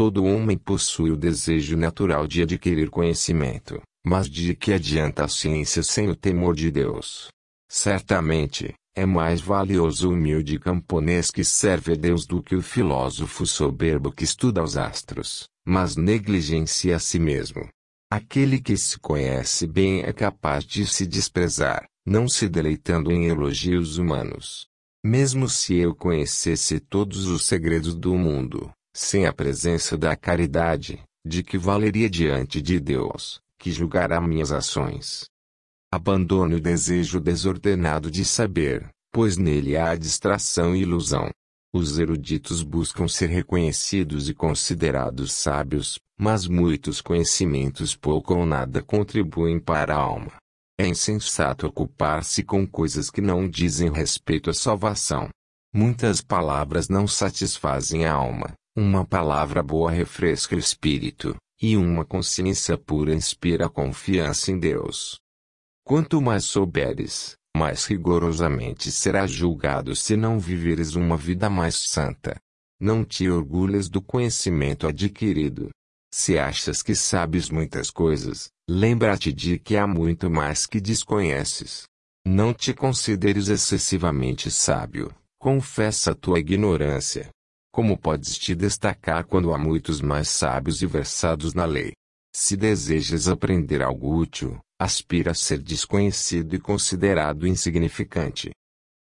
Todo homem possui o desejo natural de adquirir conhecimento, mas de que adianta a ciência sem o temor de Deus? Certamente, é mais valioso o humilde camponês que serve a Deus do que o filósofo soberbo que estuda os astros, mas negligencia a si mesmo. Aquele que se conhece bem é capaz de se desprezar, não se deleitando em elogios humanos. Mesmo se eu conhecesse todos os segredos do mundo, sem a presença da caridade, de que valeria diante de Deus, que julgará minhas ações? Abandone o desejo desordenado de saber, pois nele há distração e ilusão. Os eruditos buscam ser reconhecidos e considerados sábios, mas muitos conhecimentos pouco ou nada contribuem para a alma. É insensato ocupar-se com coisas que não dizem respeito à salvação. Muitas palavras não satisfazem a alma, uma palavra boa refresca o espírito, e uma consciência pura inspira confiança em Deus. Quanto mais souberes, mais rigorosamente serás julgado se não viveres uma vida mais santa. Não te orgulhes do conhecimento adquirido. Se achas que sabes muitas coisas, lembra-te de que há muito mais que desconheces. Não te consideres excessivamente sábio, confessa tua ignorância. Como podes te destacar quando há muitos mais sábios e versados na lei? Se desejas aprender algo útil, aspira a ser desconhecido e considerado insignificante.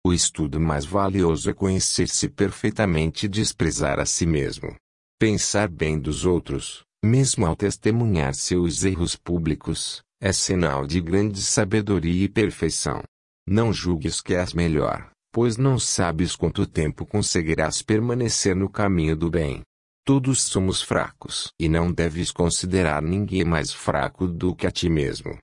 O estudo mais valioso é conhecer-se perfeitamente e desprezar a si mesmo. Pensar bem dos outros, mesmo ao testemunhar seus erros públicos, é sinal de grande sabedoria e perfeição. Não julgues que és melhor, pois não sabes quanto tempo conseguirás permanecer no caminho do bem. Todos somos fracos e não deves considerar ninguém mais fraco do que a ti mesmo.